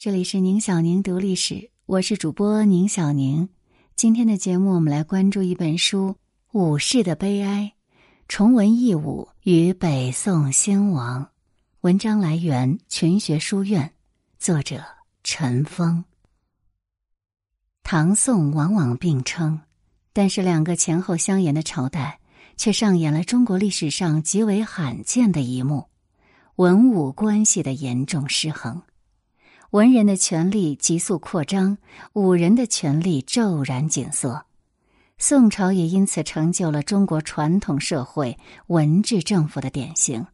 这里是宁小宁读历史，我是主播宁小宁。今天的节目，我们来关注一本书《武士的悲哀》，重文义武与北宋兴亡。文章来源群学书院，作者陈峰。唐宋往往并称，但是两个前后相沿的朝代，却上演了中国历史上极为罕见的一幕：文武关系的严重失衡。文人的权力急速扩张，武人的权力骤然紧缩。宋朝也因此成就了中国传统社会文治政府的典型。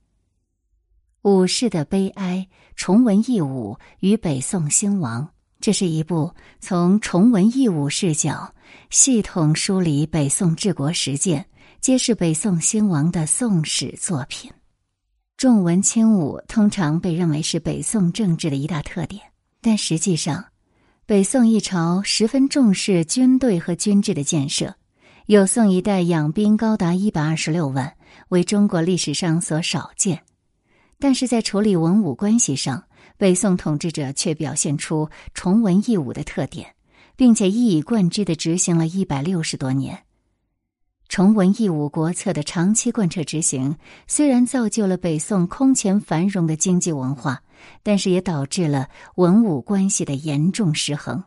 武士的悲哀，重文抑武与北宋兴亡，这是一部从重文抑武视角系统梳理北宋治国实践、揭示北宋兴亡的宋史作品。重文轻武通常被认为是北宋政治的一大特点，但实际上，北宋一朝十分重视军队和军制的建设，有宋一代养兵高达一百二十六万，为中国历史上所少见。但是在处理文武关系上，北宋统治者却表现出崇文抑武的特点，并且一以贯之的执行了一百六十多年。崇文抑武国策的长期贯彻执行，虽然造就了北宋空前繁荣的经济文化，但是也导致了文武关系的严重失衡。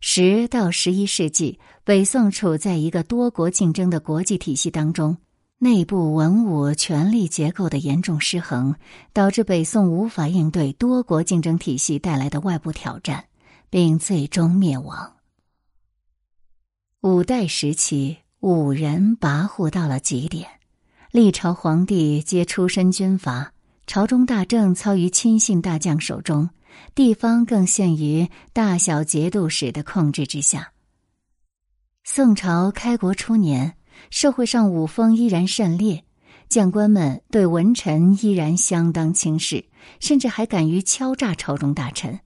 十到十一世纪，北宋处在一个多国竞争的国际体系当中，内部文武权力结构的严重失衡，导致北宋无法应对多国竞争体系带来的外部挑战，并最终灭亡。五代时期。武人跋扈到了极点，历朝皇帝皆出身军阀，朝中大政操于亲信大将手中，地方更陷于大小节度使的控制之下。宋朝开国初年，社会上武风依然甚烈，将官们对文臣依然相当轻视，甚至还敢于敲诈朝中大臣。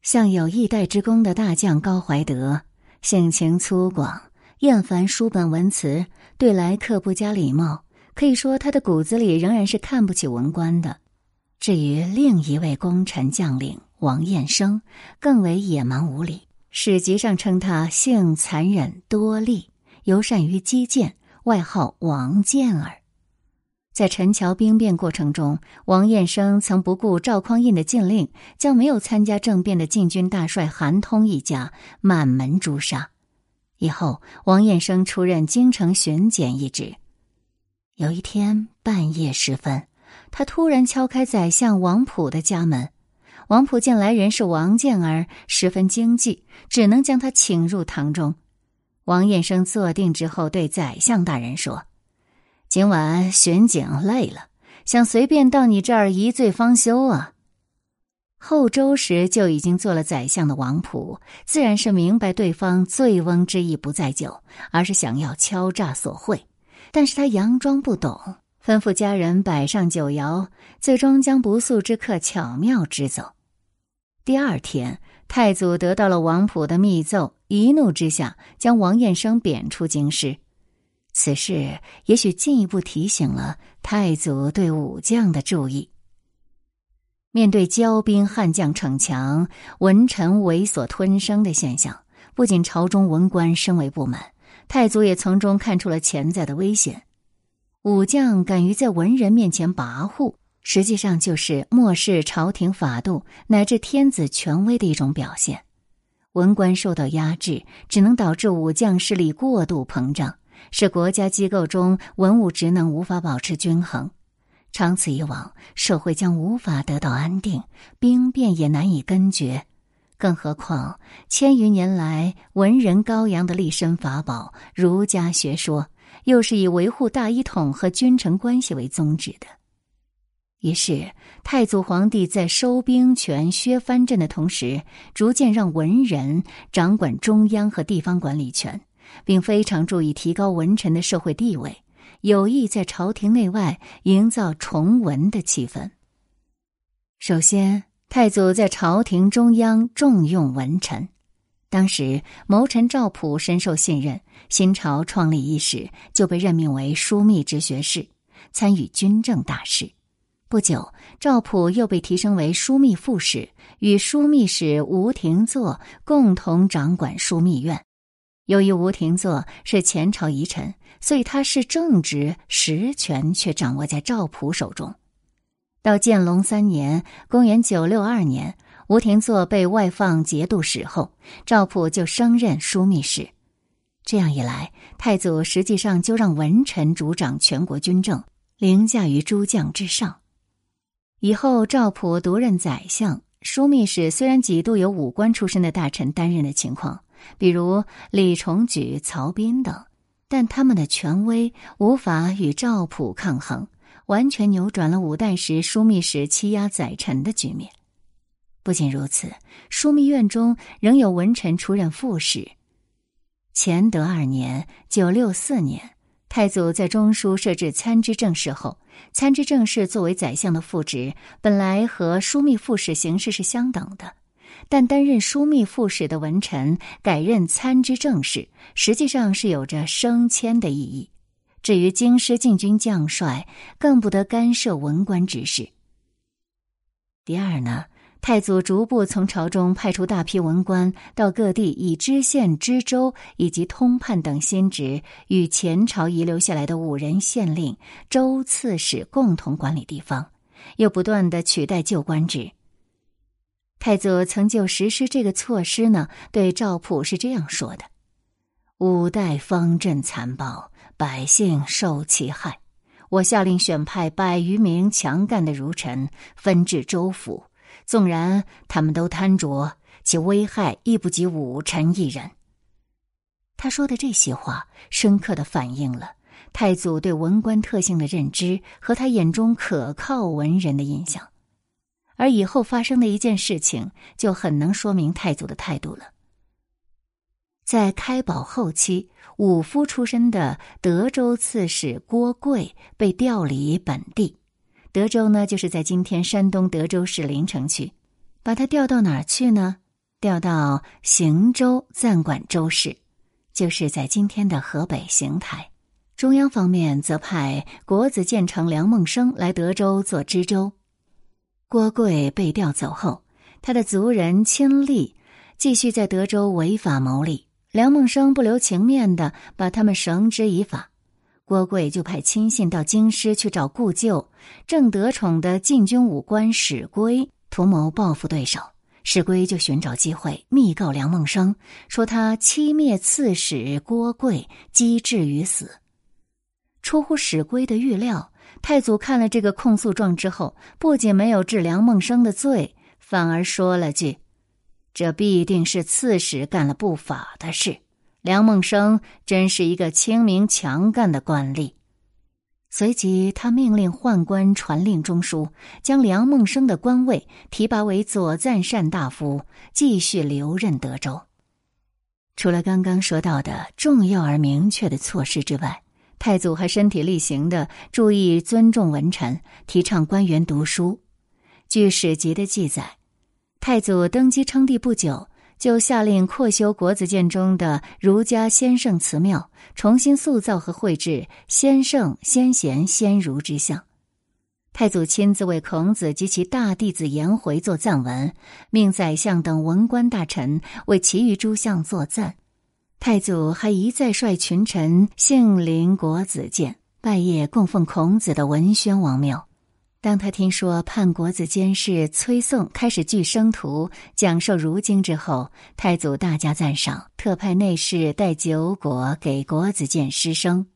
像有一代之功的大将高怀德，性情粗犷。厌烦书本文辞，对来客不加礼貌，可以说他的骨子里仍然是看不起文官的。至于另一位功臣将领王彦生，更为野蛮无礼。史籍上称他性残忍多戾，尤善于击剑，外号王剑儿。在陈桥兵变过程中，王彦生曾不顾赵匡胤的禁令，将没有参加政变的禁军大帅韩通一家满门诛杀。以后，王彦生出任京城巡检一职。有一天半夜时分，他突然敲开宰相王普的家门。王普见来人是王健儿，十分惊悸，只能将他请入堂中。王彦生坐定之后，对宰相大人说：“今晚巡警累了，想随便到你这儿一醉方休啊。”后周时就已经做了宰相的王普，自然是明白对方醉翁之意不在酒，而是想要敲诈索贿。但是他佯装不懂，吩咐家人摆上酒肴，最终将不速之客巧妙支走。第二天，太祖得到了王普的密奏，一怒之下将王彦生贬出京师。此事也许进一步提醒了太祖对武将的注意。面对骄兵悍将逞强、文臣猥琐吞声的现象，不仅朝中文官深为不满，太祖也从中看出了潜在的危险。武将敢于在文人面前跋扈，实际上就是漠视朝廷法度乃至天子权威的一种表现。文官受到压制，只能导致武将势力过度膨胀，使国家机构中文武职能无法保持均衡。长此以往，社会将无法得到安定，兵变也难以根绝。更何况千余年来文人高扬的立身法宝儒家学说，又是以维护大一统和君臣关系为宗旨的。于是，太祖皇帝在收兵权、削藩镇的同时，逐渐让文人掌管中央和地方管理权，并非常注意提高文臣的社会地位。有意在朝廷内外营造崇文的气氛。首先，太祖在朝廷中央重用文臣。当时，谋臣赵普深受信任，新朝创立伊始就被任命为枢密直学士，参与军政大事。不久，赵普又被提升为枢密副使，与枢密使吴廷祚共同掌管枢密院。由于吴廷祚是前朝遗臣，所以他是正职，实权却掌握在赵普手中。到建隆三年（公元962年），吴廷祚被外放节度使后，赵普就升任枢密使。这样一来，太祖实际上就让文臣主掌全国军政，凌驾于诸将之上。以后，赵普独任宰相、枢密使，虽然几度有武官出身的大臣担任的情况，比如李重举、曹彬等，但他们的权威无法与赵普抗衡，完全扭转了五代时枢密使欺压宰臣的局面。不仅如此，枢密院中仍有文臣出任副使。乾德二年（九六四年）。太祖在中书设置参知政事后，参知政事作为宰相的副职，本来和枢密副使形式是相等的，但担任枢密副使的文臣改任参知政事，实际上是有着升迁的意义。至于京师禁军将帅，更不得干涉文官之事。第二呢？太祖逐步从朝中派出大批文官到各地，以知县、知州以及通判等新职，与前朝遗留下来的五人县令、州刺史共同管理地方，又不断的取代旧官职。太祖曾就实施这个措施呢，对赵普是这样说的：“五代方阵残暴，百姓受其害，我下令选派百余名强干的儒臣，分至州府。”纵然他们都贪着，其危害亦不及武臣一人。他说的这些话，深刻的反映了太祖对文官特性的认知和他眼中可靠文人的印象。而以后发生的一件事情，就很能说明太祖的态度了。在开宝后期，武夫出身的德州刺史郭贵被调离本地。德州呢，就是在今天山东德州市临城区，把他调到哪儿去呢？调到邢州暂管州市，就是在今天的河北邢台。中央方面则派国子监丞梁孟生来德州做知州。郭贵被调走后，他的族人亲历继续在德州违法牟利，梁孟生不留情面的把他们绳之以法。郭贵就派亲信到京师去找故旧，正得宠的禁军武官史圭，图谋报复对手。史圭就寻找机会密告梁孟生，说他欺灭刺史郭贵，机智于死。出乎史圭的预料，太祖看了这个控诉状之后，不仅没有治梁孟生的罪，反而说了句：“这必定是刺史干了不法的事。”梁孟生真是一个清明强干的官吏。随即，他命令宦官传令中书，将梁孟生的官位提拔为左赞善大夫，继续留任德州。除了刚刚说到的重要而明确的措施之外，太祖还身体力行的注意尊重文臣，提倡官员读书。据史籍的记载，太祖登基称帝不久。就下令扩修国子监中的儒家先圣祠庙，重新塑造和绘制先圣、先贤、先儒之像。太祖亲自为孔子及其大弟子颜回作赞文，命宰相等文官大臣为其余诸相作赞。太祖还一再率群臣幸临国子监，拜谒供奉孔子的文宣王庙。当他听说叛国子监事崔颂开始聚生徒讲授儒经之后，太祖大加赞赏，特派内侍带酒果给国子监师生。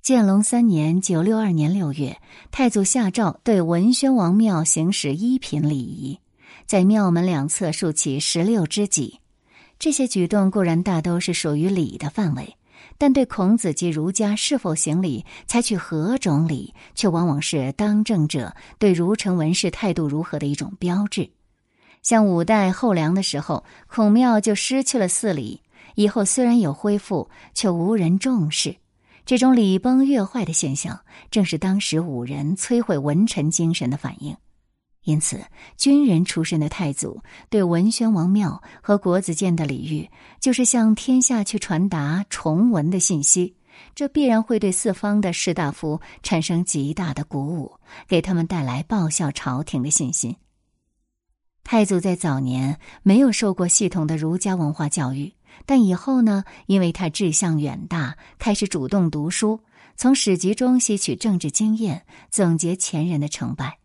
建隆三年（九六二年）六月，太祖下诏对文宣王庙行使一品礼仪，在庙门两侧竖起十六支戟。这些举动固然大都是属于礼的范围。但对孔子及儒家是否行礼、采取何种礼，却往往是当政者对儒臣文士态度如何的一种标志。像五代后梁的时候，孔庙就失去了祀礼，以后虽然有恢复，却无人重视。这种礼崩乐坏的现象，正是当时武人摧毁文臣精神的反应。因此，军人出身的太祖对文宣王庙和国子监的礼遇，就是向天下去传达崇文的信息，这必然会对四方的士大夫产生极大的鼓舞，给他们带来报效朝廷的信心。太祖在早年没有受过系统的儒家文化教育，但以后呢，因为他志向远大，开始主动读书，从史籍中吸取政治经验，总结前人的成败。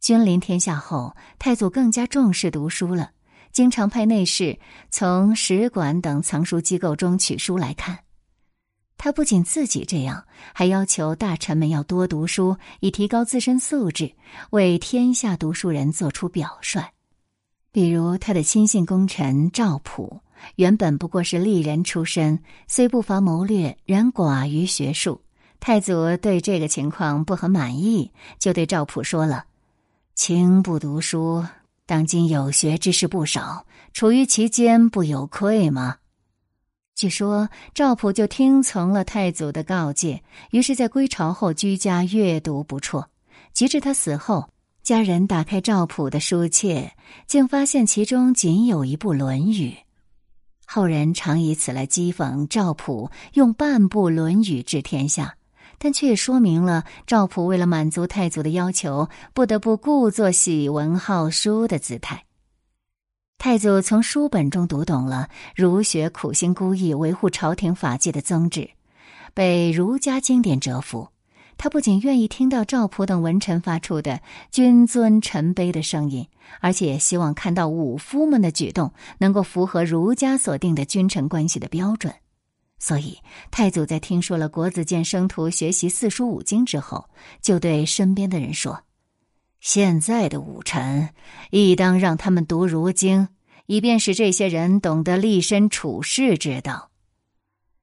君临天下后，太祖更加重视读书了，经常派内侍从使馆等藏书机构中取书来看。他不仅自己这样，还要求大臣们要多读书，以提高自身素质，为天下读书人做出表率。比如他的亲信功臣赵普，原本不过是吏人出身，虽不乏谋略，然寡于学术。太祖对这个情况不很满意，就对赵普说了：“卿不读书，当今有学之士不少，处于其间，不有愧吗？”据说赵普就听从了太祖的告诫，于是，在归朝后居家阅读不辍。及至他死后，家人打开赵普的书册，竟发现其中仅有一部《论语》。后人常以此来讥讽赵普用半部《论语》治天下，但却也说明了赵普为了满足太祖的要求，不得不故作喜闻好书的姿态。太祖从书本中读懂了儒学苦心孤诣维护朝廷法纪的宗旨，被儒家经典折服。他不仅愿意听到赵普等文臣发出的君尊臣卑的声音，而且也希望看到武夫们的举动能够符合儒家所定的君臣关系的标准。所以，太祖在听说了国子监生徒学习四书五经之后，就对身边的人说：“现在的武臣，亦当让他们读儒经，以便使这些人懂得立身处世之道。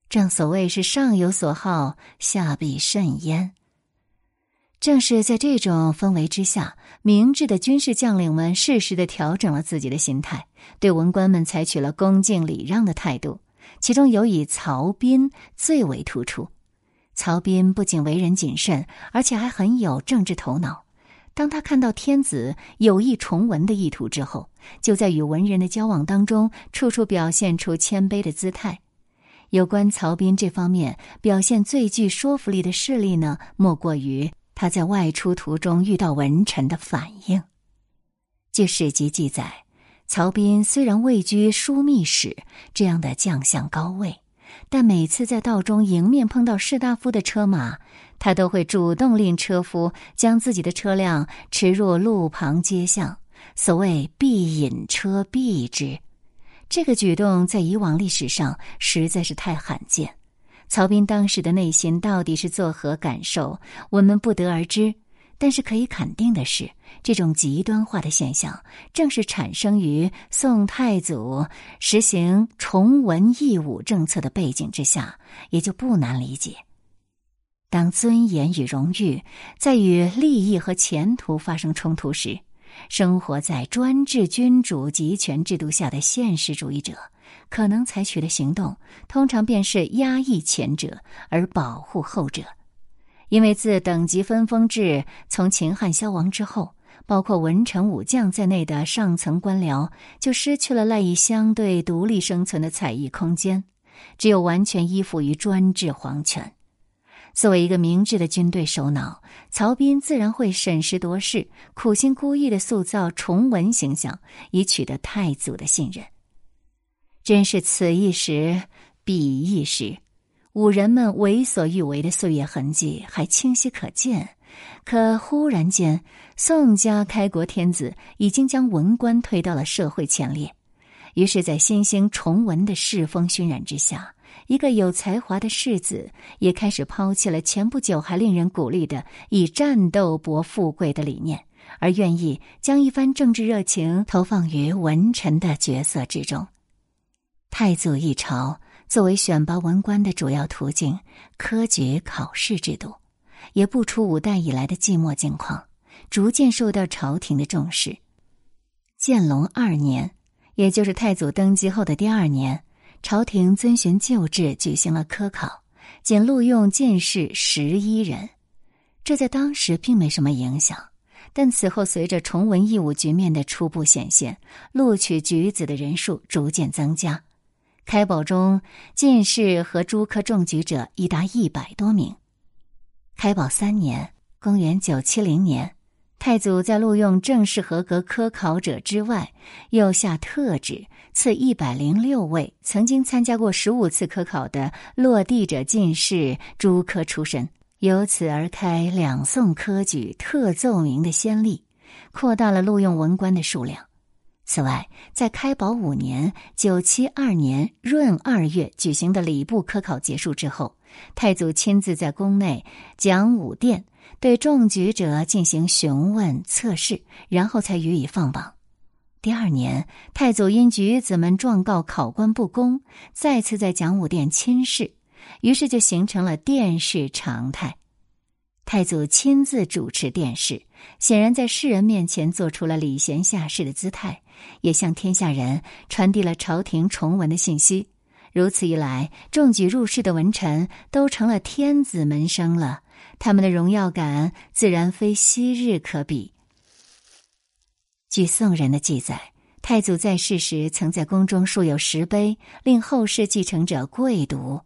正所谓是上有所好，下必甚焉。”正是在这种氛围之下，明智的军事将领们适时的调整了自己的心态，对文官们采取了恭敬礼让的态度。其中有以曹彬最为突出。曹彬不仅为人谨慎，而且还很有政治头脑。当他看到天子有意重文的意图之后，就在与文人的交往当中，处处表现出谦卑的姿态。有关曹彬这方面表现最具说服力的事例呢，莫过于。他在外出途中遇到文臣的反应。据史籍记载，曹彬虽然位居枢密使这样的将相高位，但每次在道中迎面碰到士大夫的车马，他都会主动令车夫将自己的车辆驰入路旁街巷，所谓“必引车避之”。这个举动在以往历史上实在是太罕见。曹彬当时的内心到底是作何感受，我们不得而知。但是可以肯定的是，这种极端化的现象正是产生于宋太祖实行崇文抑武政策的背景之下，也就不难理解。当尊严与荣誉在与利益和前途发生冲突时，生活在专制君主集权制度下的现实主义者。可能采取的行动，通常便是压抑前者而保护后者，因为自等级分封制从秦汉消亡之后，包括文臣武将在内的上层官僚就失去了赖以相对独立生存的采邑空间，只有完全依附于专制皇权。作为一个明智的军队首脑，曹彬自然会审时度势，苦心孤诣的塑造崇文形象，以取得太祖的信任。真是此一时，彼一时，武人们为所欲为的岁月痕迹还清晰可见。可忽然间，宋家开国天子已经将文官推到了社会前列。于是，在新兴崇文的世风熏染之下，一个有才华的世子也开始抛弃了前不久还令人鼓励的以战斗博富贵的理念，而愿意将一番政治热情投放于文臣的角色之中。太祖一朝作为选拔文官的主要途径，科举考试制度，也不出五代以来的寂寞境况，逐渐受到朝廷的重视。建隆二年，也就是太祖登基后的第二年，朝廷遵循旧制举行了科考，仅录用进士十一人，这在当时并没什么影响。但此后，随着崇文抑武局面的初步显现，录取举子的人数逐渐增加。开宝中进士和诸科中举者已达一百多名。开宝三年（公元970年），太祖在录用正式合格科考者之外，又下特旨赐一百零六位曾经参加过十五次科考的落地者进士诸科出身，由此而开两宋科举特奏明的先例，扩大了录用文官的数量。此外，在开宝五年（九七二年）闰二月举行的礼部科考结束之后，太祖亲自在宫内讲武殿，对中举者进行询问测试，然后才予以放榜。第二年，太祖因举子们状告考官不公，再次在讲武殿亲试，于是就形成了殿试常态。太祖亲自主持殿试，显然在世人面前做出了礼贤下士的姿态。也向天下人传递了朝廷崇文的信息。如此一来，中举入仕的文臣都成了天子门生了，他们的荣耀感自然非昔日可比。据宋人的记载，太祖在世时曾在宫中竖有石碑，令后世继承者跪读。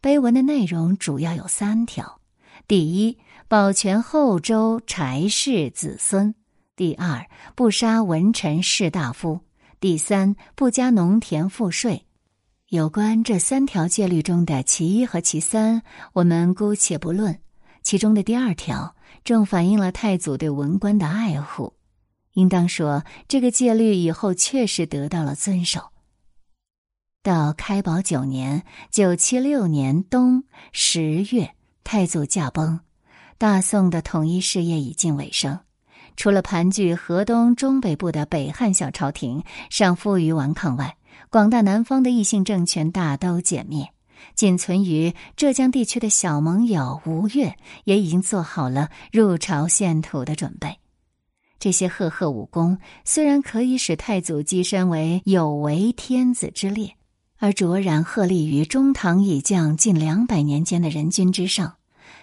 碑文的内容主要有三条：第一，保全后周柴氏子孙。第二，不杀文臣士大夫；第三，不加农田赋税。有关这三条戒律中的其一和其三，我们姑且不论。其中的第二条，正反映了太祖对文官的爱护。应当说，这个戒律以后确实得到了遵守。到开宝九年（九七六年）冬十月，太祖驾崩，大宋的统一事业已近尾声。除了盘踞河东中北部的北汉小朝廷尚负隅顽抗外，广大南方的异姓政权大都歼灭，仅存于浙江地区的小盟友吴越也已经做好了入朝献土的准备。这些赫赫武功虽然可以使太祖跻身为有为天子之列，而卓然鹤立于中唐以降近两百年间的人君之上。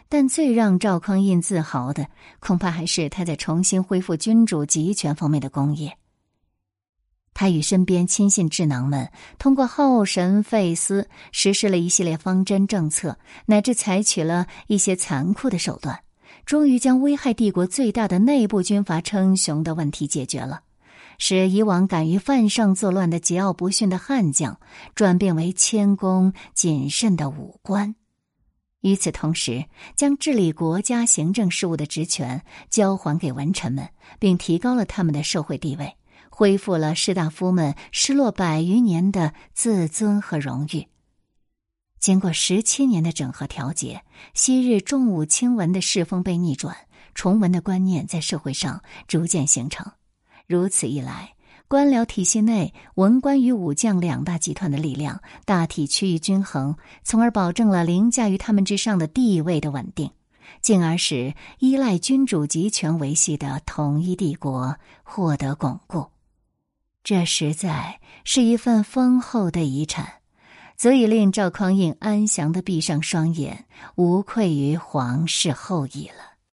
但最让赵匡胤自豪的，恐怕还是他在重新恢复君主集权方面的功业。他与身边亲信智囊们，通过耗神费思，实施了一系列方针政策，乃至采取了一些残酷的手段，终于将危害帝国最大的内部军阀称雄的问题解决了，使以往敢于犯上作乱的桀骜不驯的悍将，转变为谦恭谨慎的武官。与此同时，将治理国家行政事务的职权交还给文臣们，并提高了他们的社会地位，恢复了士大夫们失落百余年的自尊和荣誉。经过十七年的整合调节，昔日重武轻文的世风被逆转，崇文的观念在社会上逐渐形成。如此一来。官僚体系内，文官与武将两大集团的力量大体趋于均衡，从而保证了凌驾于他们之上的地位的稳定，进而使依赖君主集权维系的统一帝国获得巩固。这实在是一份丰厚的遗产，足以令赵匡胤安详的闭上双眼，无愧于皇室后裔了。